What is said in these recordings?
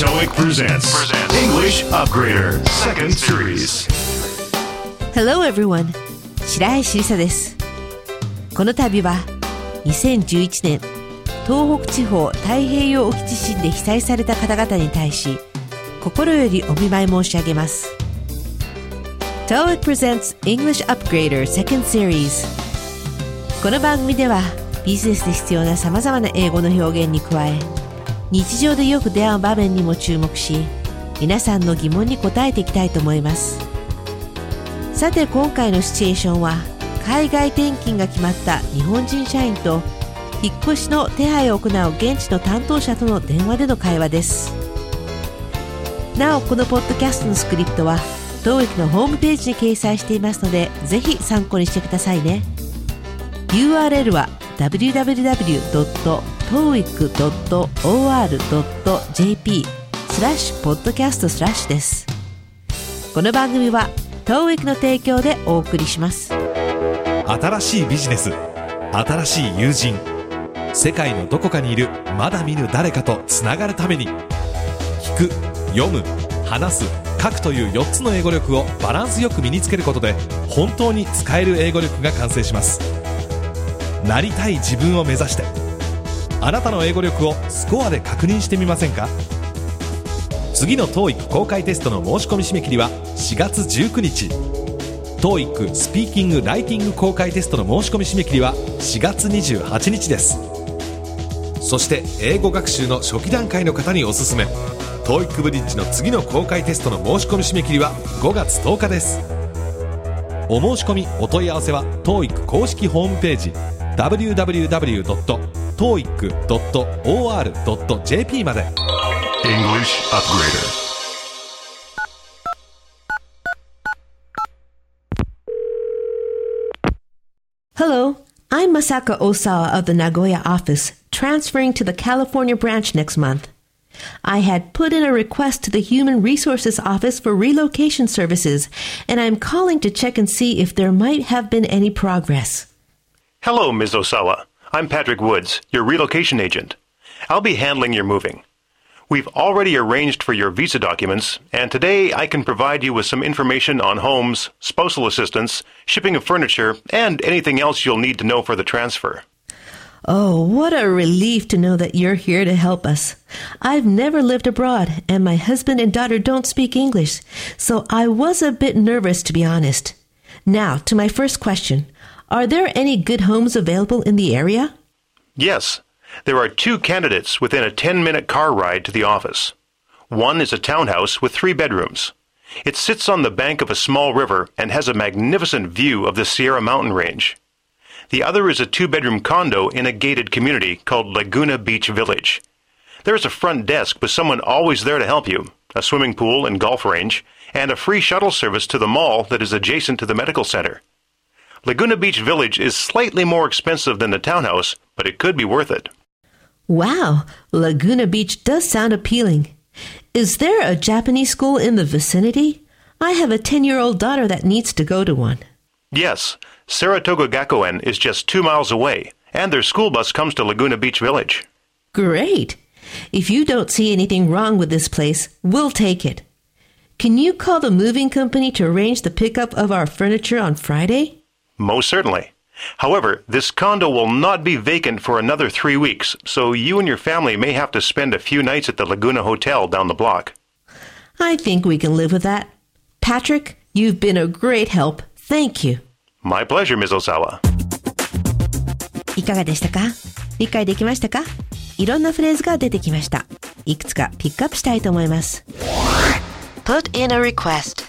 TOEIC presents English Upgrader Second Series. Hello everyone! 白石りさです。この度は2011年東北地方太平洋沖地震で被災された方々に対し心よりお見舞い申し上げます。TOEIC presents English Upgrader Second Series この番組ではビジネスで必要な様々な英語の表現に加え日常でよく出会う場面にも注目し皆さんの疑問に答えていきたいと思います。さて今回のシチュエーションは海外転勤が決まった日本人社員と引っ越しの手配を行う現地の担当者との電話での会話ですなおこのポッドキャストのスクリプトは TOEIC のホームページに掲載していますのでぜひ参考にしてくださいね URL は www. toeic.or.jp スラッシュポッドキャストスラッシュです。この番組は TOEIC の提供でお送りします。新しいビジネス新しい友人世界のどこかにいるまだ見ぬ誰かとつながるために聞く読む話す書くという4つの英語力をバランスよく身につけることで本当に使える英語力が完成します。なりたい自分を目指してあなたの英語力をスコアで確認してみませんか？次の TOEIC 公開テストの申し込み締め切りは4月19日。TOEIC スピーキング・ライティング公開テストの申し込み締め切りは4月28日です。そして英語学習の初期段階の方におすすめ。TOEIC ブリッジの次の公開テストの申し込み締め切りは5月10日です。お申し込みお問い合わせは TOEIC 公式ホームページ www. www.toeic.or.jp まで English Upgrader. Hello, I'm Masaka Osawa of the Nagoya office, transferring to the California branch next month. I had put in a request to the Human Resources Office for relocation services, and I'm calling to check and see if there might have been any progress. Hello, Ms. Osawa. I'm Patrick Woods, your relocation agent. I'll be handling your moving. We've already arranged for your visa documents, and today I can provide you with some information on homes, spousal assistance, shipping of furniture, and anything else you'll need to know for the transfer. Oh, what a relief to know that you're here to help us. I've never lived abroad, and my husband and daughter don't speak English, so I was a bit nervous to be honest. Now, to my first question. Are there any good homes available in the area? Yes, there are two candidates within a 10 minute car ride to the office. One is a townhouse with three bedrooms. It sits on the bank of a small river and has a magnificent view of the Sierra Mountain Range. The other is a two bedroom condo in a gated community called Laguna Beach Village. There is a front desk with someone always there to help you, a swimming pool and golf range, and a free shuttle service to the mall that is adjacent to the medical center. Laguna Beach Village is slightly more expensive than the townhouse, but it could be worth it. Wow, Laguna Beach does sound appealing. Is there a Japanese school in the vicinity? I have a 10 year old daughter that needs to go to one. Yes, Saratoga Gakuen is just two miles away, and their school bus comes to Laguna Beach Village. Great! If you don't see anything wrong with this place, we'll take it. Can you call the moving company to arrange the pickup of our furniture on Friday? Most certainly. However, this condo will not be vacant for another three weeks, so you and your family may have to spend a few nights at the Laguna Hotel down the block. I think we can live with that. Patrick, you've been a great help. Thank you. My pleasure, Ms. Osawa. いかがでしたか理解できましたかいろんなフレーズが出てきました。いくつかピックアップしたいと思います。put in a request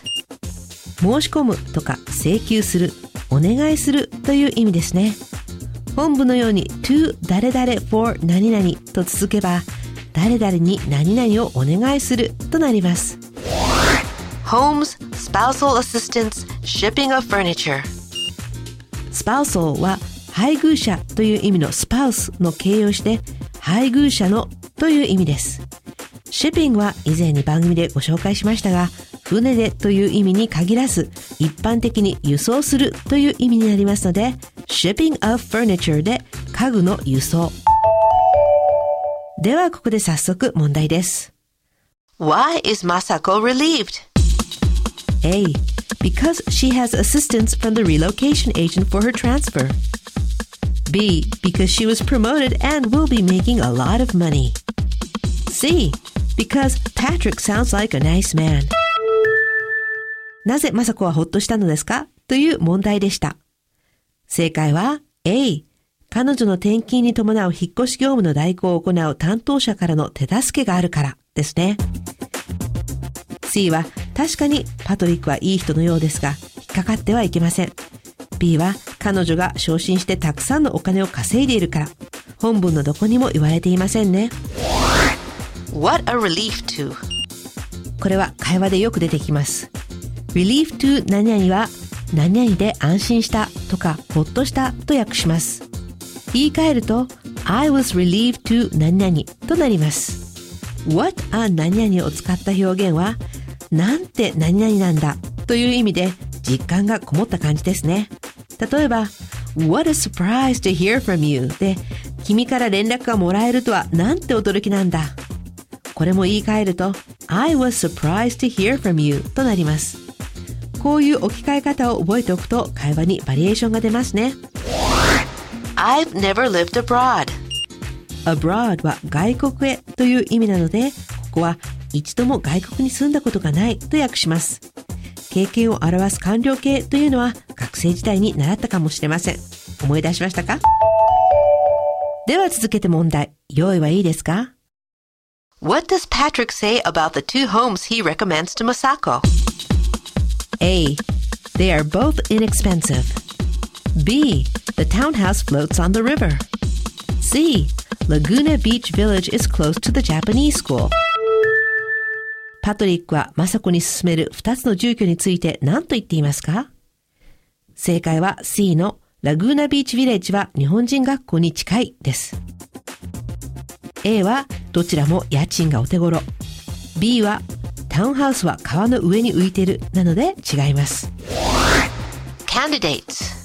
申し込むとか請求する、 お願いするという意味ですね。本文のように to 誰々 for 何々と続けば誰々に何々をお願いするとなります。Homes, spousal assistance, shipping of furniture スパウソーは配偶者という意味のスパウスの形容詞で配偶者のという意味です。シッピングは以前に番組でご紹介しましたが、船でという意味に限らず、一般的に輸送するという意味になりますので、shipping of furniture で家具の輸送。ではここで早速問題です。 Why is Masako relieved? A. Because she has assistance from the relocation agent for her transfer. B. Because she was promoted and will be making a lot of money. C. Because Patrick sounds like a nice man. なぜ雅子はほっとしたのですか？という問題でした。正解は A。彼女の転勤に伴う引っ越し業務の代行を行う担当者からの手助けがあるからですね。C は確かにパトリックはいい人のようですが、引っかかってはいけません。B は彼女が昇進してたくさんのお金を稼いでいるから、本文のどこにも言われていませんね。What a relief to これは会話でよく出てきます。Relief to 何々は何々で安心したとかほっとしたと訳します。言い換えると I was relieved to 何々となります。what a 何々を使った表現はなんて何々なんだという意味で実感がこもった感じですね。例えば What a surprise to hear from you で君から連絡がもらえるとはなんて驚きなんだ。これも言い換えると I was surprised to hear from you となります。こういう置き換え方を覚えておくと会話にバリエーションが出ますね。I've never lived abroad. abroad は外国へという意味なので、ここは一度も外国に住んだことがないと訳します。経験を表す完了形というのは学生時代に習ったかもしれません。思い出しましたか？では続けて問題。用意はいいですか？What does Patrick say about the two homes he recommends to Masako? A. They are both inexpensive. B. The townhouse floats on the river. C. Laguna Beach Village is close to the Japanese school. パトリックはマサコに勧める2つの住居について何と言っていますか正解は C のラグーナビーチビレッジは日本人学校に近いです。A はどちらも家賃がお手頃。B はタウンハウスは川の上に浮いてるなので違います。candidates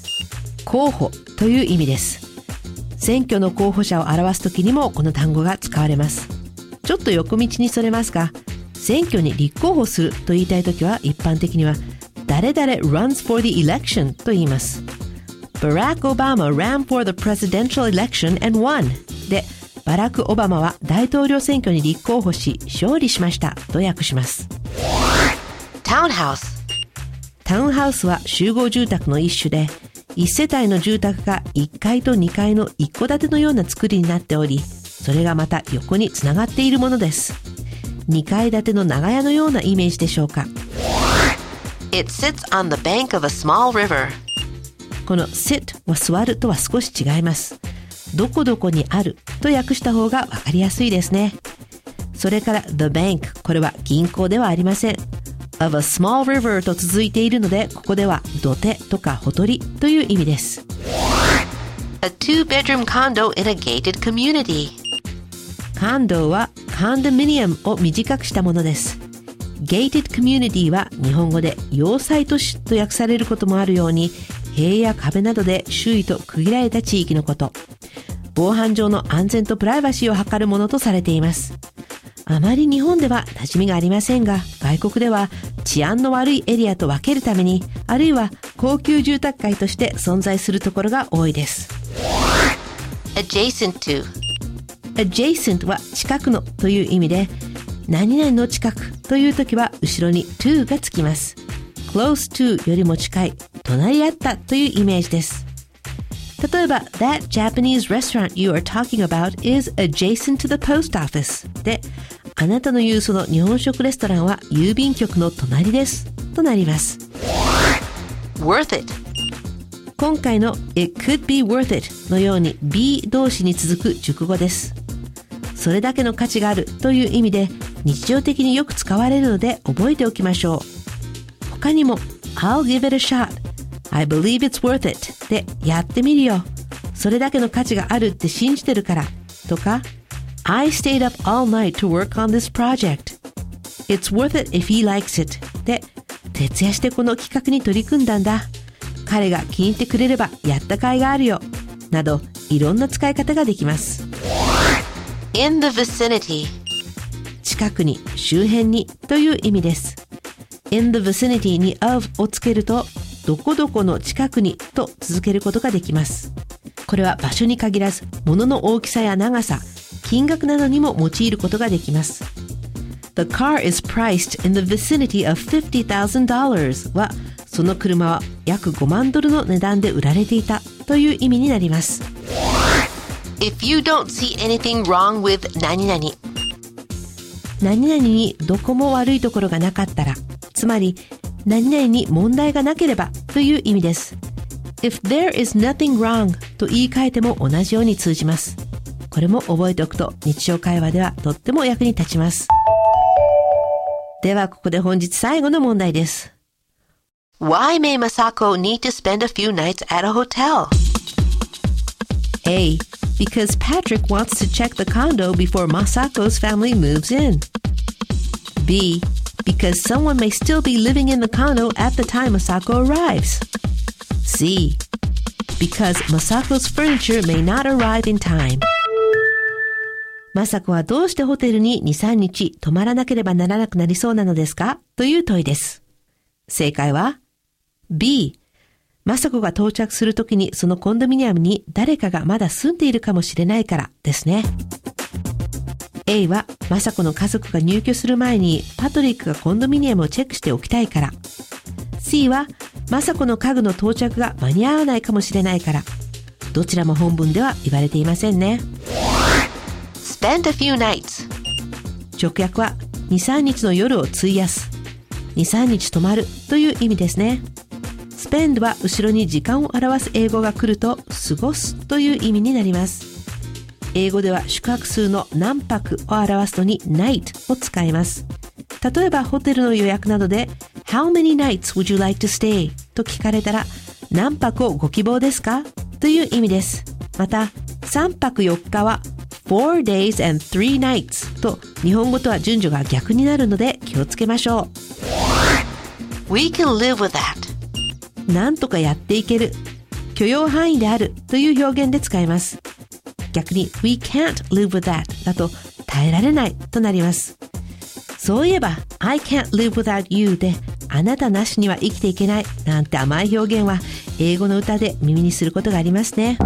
候補という意味です。選挙の候補者を表すときにもこの単語が使われます。ちょっと横道にそれますが、選挙に立候補すると言いたいときは一般的には誰々 runs for the election と言います。Barack Obama ran for the presidential election and won で、バラク・オバマは大統領選挙に立候補し勝利しましたと訳します。タウンハウスタウンハウスは集合住宅の一種で、一世帯の住宅が1階と2階の一戸建てのような作りになっており、それがまた横につながっているものです。2階建ての長屋のようなイメージでしょうか。It sits on the bank of a small river. この sit は座るとは少し違います。どこどこにあると訳した方がわかりやすいですね。それから the bank これは銀行ではありません。of a small river と続いているので、ここでは土手とかほとりという意味です。A two-bedroom condo in a gated community カンドはカンドミニアムを短くしたものです。gated community は日本語で要塞都市と訳されることもあるように、塀や壁などで周囲と区切られた地域のこと。防犯上の安全とプライバシーを図るものとされています。あまり日本では馴染みがありませんが、外国では治安の悪いエリアと分けるために、あるいは高級住宅街として存在するところが多いです。adjacent to adjacent は近くのという意味で、何々の近くという時は後ろに to がつきます。close to よりも近い、隣り合ったというイメージです。例えば、That Japanese restaurant you are talking about is adjacent to the post office で、あなたの言うその日本食レストランは郵便局の隣です。となります。worth it 今回の it could be worth it のように be 動詞に続く熟語です。それだけの価値があるという意味で日常的によく使われるので覚えておきましょう。他にも I'll give it a shot I believe it's worth it でやってみるよ。それだけの価値があるって信じてるからとか I stayed up all night to work on this project. It's worth it if he likes it. で、徹夜してこの企画に取り組んだんだ。彼が気に入ってくれればやった甲斐があるよ。など、いろんな使い方ができます。in the vicinity 近くに、周辺にという意味です。in the vicinity に of をつけると、どこどこの近くにと続けることができます。これは場所に限らず、物の大きさや長さ、金額などにも用いることができます。The car is priced in the vicinity of $50,000 は、その車は約5万ドルの値段で売られていたという意味になります。If you don't see anything wrong with 何々何々にどこも悪いところがなかったら、つまり何々に問題がなければという意味です。If there is nothing wrong と言い換えても同じように通じます。これも覚えておくと日常会話ではとっても役に立ちます。ではここで本日最後の問題です。Why may Masako need to spend a few nights at a hotel? A. Because Patrick wants to check the condo before Masako's family moves in. B. Because someone may still be living in the condo at the time Masako arrives. C. Because Masako's furniture may not arrive in time. マサコはどうしてホテルに2、3日泊まらなければならなくなりそうなのですかという問いです。正解は B。マサコが到着するときにそのコンドミニアムに誰かがまだ住んでいるかもしれないからですね。A はマサコの家族が入居する前にパトリックがコンドミニアムをチェックしておきたいから。C はマサコの家具の到着が間に合わないかもしれないから。どちらも本文では言われていませんね。Spend a few nights 直訳は2、3日の夜を費やす。2、3日泊まるという意味ですね。spend は後ろに時間を表す英語が来ると過ごすという意味になります。英語では宿泊数の何泊を表すのに night を使います。例えばホテルの予約などで How many nights would you like to stay? と聞かれたら何泊をご希望ですか？という意味です。また3泊4日は Four days and three nights と日本語とは順序が逆になるので気をつけましょ We can live with that う。なんとかやっていける。許容範囲であるという表現で使います。逆に We can't live with that だと耐えられないとなります。そういえば I can't live without you であなたなしには生きていけないなんて甘い表現は英語の歌で耳にすることがありますね。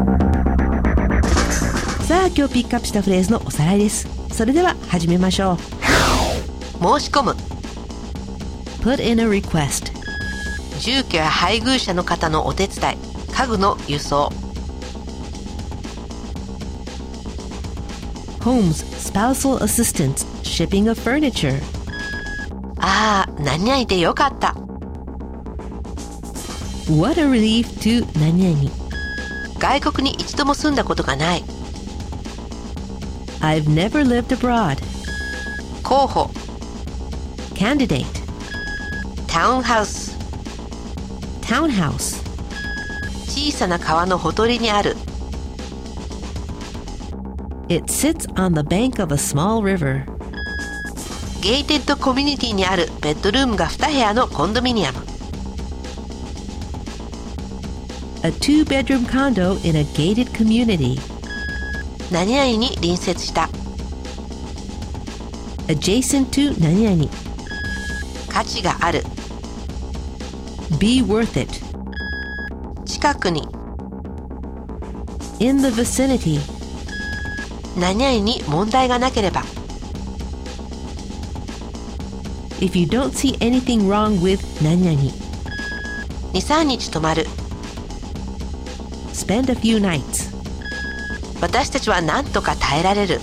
さあ今日ピックアップしたフレーズのおさらいです。それでは始めましょう。申し込む Put in a request 住居や配偶者の方のお手伝い家具の輸送 Homes spousal assistance shipping of furniture ああ何々でよかった What a relief to 何々外国に一度も住んだことがない I've never lived abroad 候補 Candidate タウンハウス Townhouse 小さな川のほとりにある It sits on the bank of a small river ゲイテッドコミュニティにあるベッドルームが2部屋のコンドミニアム A two-bedroom condo in a gated community 何々に隣接した Adjacent to 何々価値がある Be worth it 近くに In the vicinity 何々に問題がなければ If you don't see anything wrong with 何々23日泊まる Spend a few nights 私たちは何とか耐えられる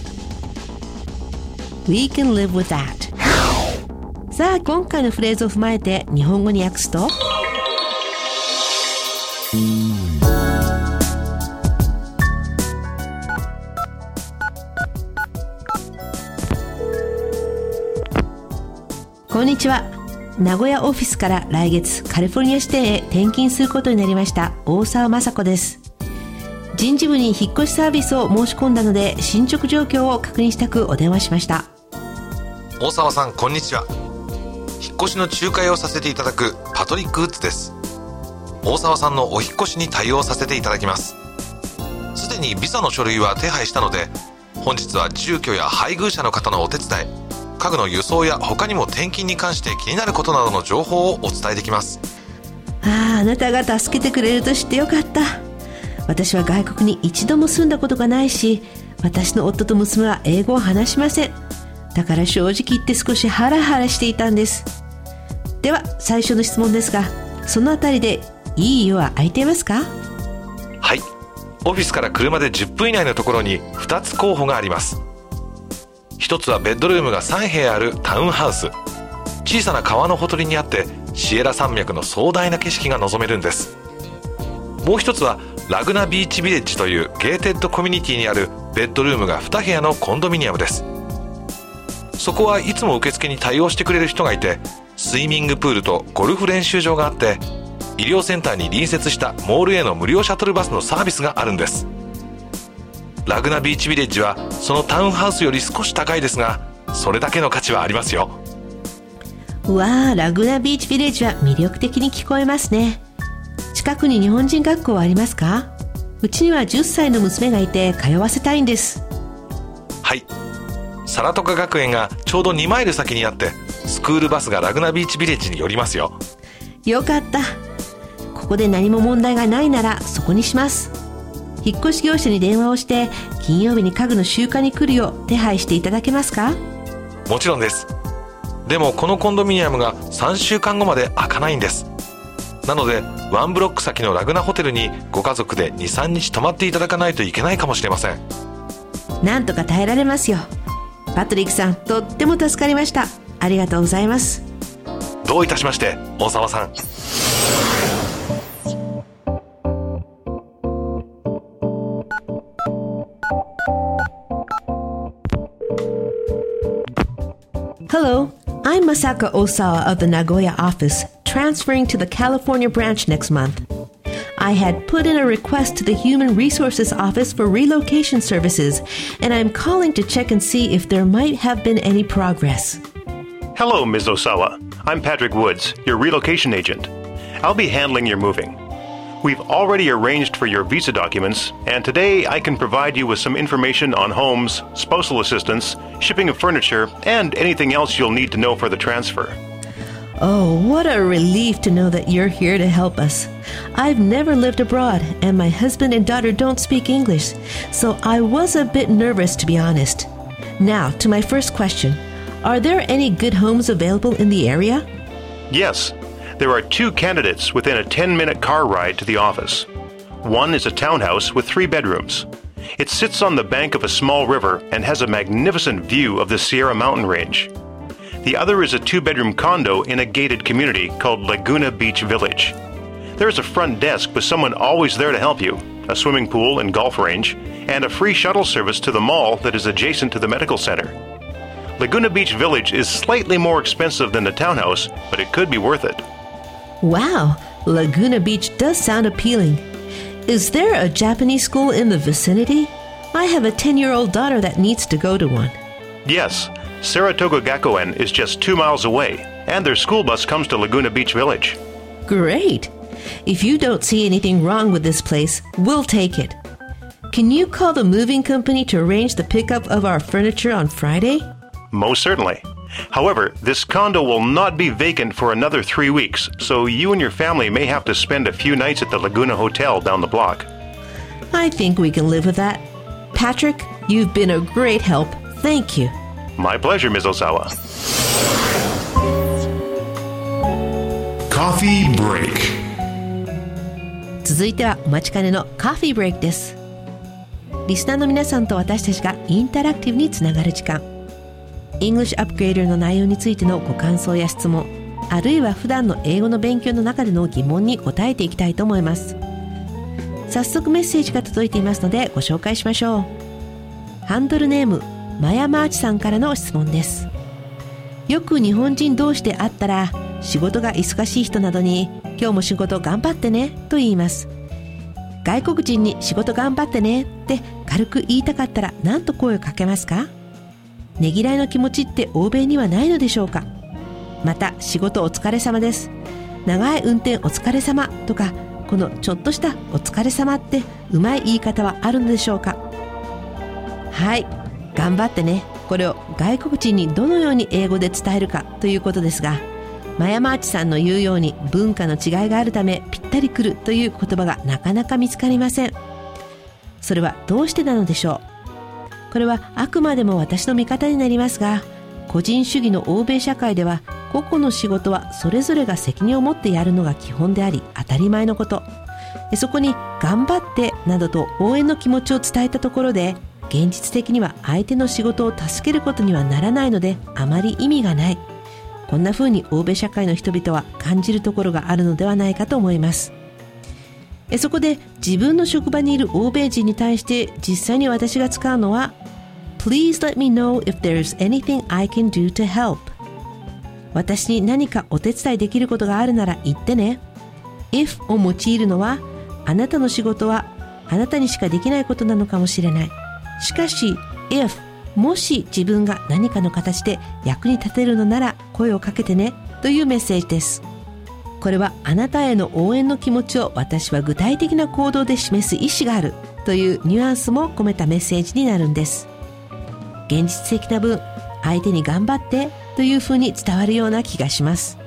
We can live with that さあ今回のフレーズを踏まえて日本語に訳すとこんにちは。名古屋オフィスから来月カリフォルニア支店へ転勤することになりました大沢雅子です。人事部に引っ越しサービスを申し込んだので進捗状況を確認したくお電話しました。大沢さんこんにちは。引っ越しの仲介をさせていただくパトリック・ウッズです。大沢さんのお引っ越しに対応させていただきます。すでにビザの書類は手配したので本日は住居や配偶者の方のお手伝い家具の輸送や他にも転勤に関して気になることなどの情報をお伝えできます。あああなたが助けてくれると知ってよかった。私は外国に一度も住んだことがないし私の夫と娘は英語を話しません。だから正直言って少しハラハラしていたんです。では最初の質問ですがそのあたりでいい家は空いていますか？はい。オフィスから車で10分以内のところに2つ候補があります一つはベッドルームが3部屋あるタウンハウス。小さな川のほとりにあってシエラ山脈の壮大な景色が望めるんです。もう一つはラグナビーチビレッジというゲーテッドコミュニティにあるベッドルームが2部屋のコンドミニアムです。そこはいつも受付に対応してくれる人がいてスイミングプールとゴルフ練習場があって医療センターに隣接したモールへの無料シャトルバスのサービスがあるんです。ラグナビーチビレッジはそのタウンハウスより少し高いですがそれだけの価値はありますよ。わあラグナビーチビレッジは魅力的に聞こえますね。近くに日本人学校はありますか？うちには10歳の娘がいて通わせたいんです。はい。サラトカ学園がちょうど2マイル先にあってスクールバスがラグナビーチビレッジに寄りますよ。よかった。ここで何も問題がないならそこにします引っ越し業者に電話をして金曜日に家具の集荷に来るよう手配していただけますか？もちろんです。でもこのコンドミニアムが3週間後まで開かないんです。なのでワンブロック先のラグナホテルにご家族で23日泊まっていただかないといけないかもしれません。なんとか耐えられますよ。パトリックさんとっても助かりました。ありがとうございます。どういたしまして大沢さん Masaka Osawa of the Nagoya office, transferring to the California branch next month. I had put in a request to the Human Resources Office for relocation services, and I'm calling to check and see if there might have been any progress. Hello, Ms. Osawa. I'm Patrick Woods, your relocation agent. I'll be handling your moving. We've already arranged for your visa documents, and today I can provide you with some information on homes, spousal assistance, shipping of furniture, and anything else you'll need to know for the transfer. Oh, what a relief to know that you're here to help us. I've never lived abroad, and my husband and daughter don't speak English, so I was a bit nervous to be honest. Now, to my first question Are there any good homes available in the area? Yes, there are two candidates within a 10 minute car ride to the office. One is a townhouse with three bedrooms. It sits on the bank of a small river and has a magnificent view of the Sierra Mountain Range. The other is a two bedroom condo in a gated community called Laguna Beach Village. There is a front desk with someone always there to help you, a swimming pool and golf range, and a free shuttle service to the mall that is adjacent to the medical center. Laguna Beach Village is slightly more expensive than the townhouse, but it could be worth it. Wow, Laguna Beach does sound appealing. Is there a Japanese school in the vicinity? I have a 10 year old daughter that needs to go to one. Yes, Saratoga Gakuen is just two miles away, and their school bus comes to Laguna Beach Village. Great! If you don't see anything wrong with this place, we'll take it. Can you call the moving company to arrange the pickup of our furniture on Friday? Most certainly. However, this condo will not be vacant for another three weeks, so you and your family may have to spend a few nights at the Laguna Hotel down the block. I think we can live with that. Patrick, you've been a great help. Thank you. My pleasure, Ms. Osawa. Coffee break. 続いてはお待ちかねのカフィーブレイクですリスナーの皆さんと私たちがインタラクティブにつながる時間 English Upgrader の内容についてのご感想や質問あるいは普段の英語の勉強の中での疑問に答えていきたいと思います。早速メッセージが届いていますのでご紹介しましょう。ハンドルネームマヤマーチさんからの質問です。よく日本人同士で会ったら仕事が忙しい人などに今日も仕事頑張ってねと言います。外国人に仕事頑張ってねって軽く言いたかったら何と声をかけますか？ねぎらいの気持ちって欧米にはないのでしょうか？また仕事お疲れ様です。長い運転お疲れ様とかこのちょっとしたお疲れ様ってうまい言い方はあるのでしょうか？はい頑張ってね。これを外国人にどのように英語で伝えるかということですがマヤマーチさんの言うように文化の違いがあるためぴったりくるという言葉がなかなか見つかりません。それはどうしてなのでしょう？これはあくまでも私の見方になりますが個人主義の欧米社会では個々の仕事はそれぞれが責任を持ってやるのが基本であり当たり前のこと。そこに頑張ってなどと応援の気持ちを伝えたところで現実的には相手の仕事を助けることにはならないのであまり意味がない。こんな風に欧米社会の人々は感じるところがあるのではないかと思います。そこで自分の職場にいる欧米人に対して実際に私が使うのは Please let me know if there's anything I can do to help. 私に何かお手伝いできることがあるなら言ってね。If を用いるのはあなたの仕事はあなたにしかできないことなのかもしれない。しかし if もし自分が何かの形で役に立てるのなら声をかけてね。というメッセージです。これはあなたへの応援の気持ちを私は具体的な行動で示す意思があるというニュアンスも込めたメッセージになるんです。現実的な分相手に頑張ってというふうに伝わるような気がします。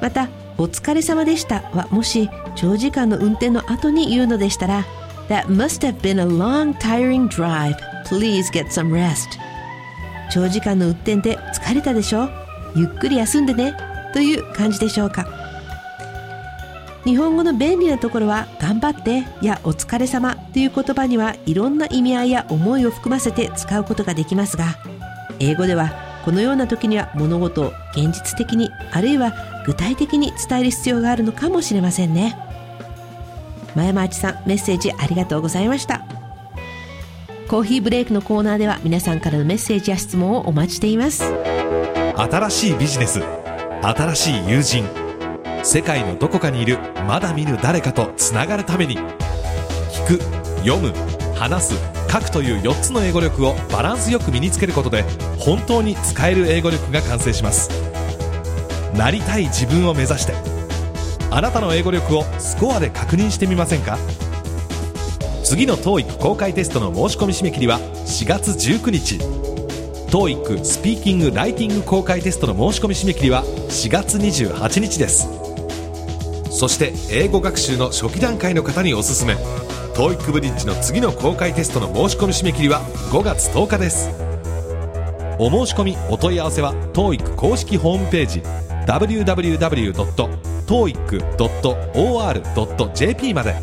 またお疲れ様でしたはもし長時間の運転の後に言うのでしたら That must have been a long tiring drive. Please get some rest. 長時間の運転で疲れたでしょ？ゆっくり休んでね。という感じでしょうか。日本語の便利なところは頑張ってやお疲れ様という言葉にはいろんな意味合いや思いを含ませて使うことができますが英語ではこのような時には物事を現実的にあるいは具体的に伝える必要があるのかもしれませんね。前町さんメッセージありがとうございました。コーヒーブレイクのコーナーでは皆さんからのメッセージや質問をお待ちしています。新しいビジネス。新しい友人。世界のどこかにいるまだ見ぬ誰かとつながるために聞く読む話す書くという4つの英語力をバランスよく身につけることで本当に使える英語力が完成します。なりたい自分を目指してあなたの英語力をスコアで確認してみませんか？次の TOEIC 公開テストの申し込み締め切りは4月19日。TOEIC スピーキング・ライティング公開テストの申し込み締め切りは4月28日です。そして英語学習の初期段階の方におすすめ。TOEIC ブリッジの次の公開テストの申し込み締め切りは5月10日です。お申し込みお問い合わせは TOEIC 公式ホームページ www.toeic.or.jp まで。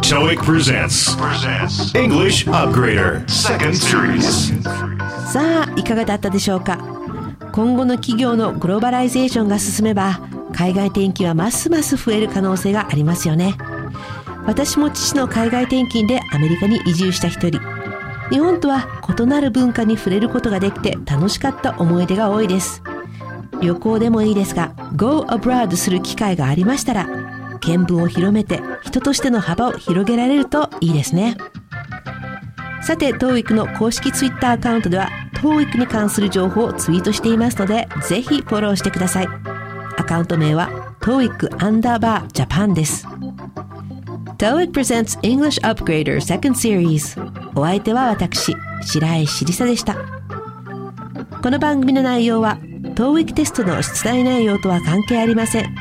TOEIC presents English Upgrader Second Series. さあいかがだったでしょうか？今後の企業のグローバライゼーションが進めば海外転勤はますます増える可能性がありますよね。私も父の海外転勤でアメリカに移住した一人。日本とは異なる文化に触れることができて楽しかった思い出が多いです。旅行でもいいですが Go abroad する機会がありましたら見聞を広めて人としての幅を広げられるといいですね。さて TOEIC の公式 Twitter アカウントでは TOEIC に関する情報をツイートしていますのでぜひフォローしてください。アカウント名は TOEIC アンダーバージャパンです。TOEIC presents English Upgrader Second Series お相手は私白石りさでした。この番組の内容は TOEIC テストの出題内容とは関係ありません。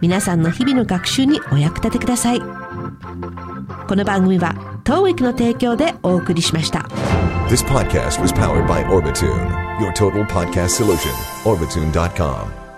皆さんの日々の学習にお役立てください。この番組は TOEIC の提供でお送りしました。This podcast was powered by Orbitune, your total podcast solution. Orbitune.com.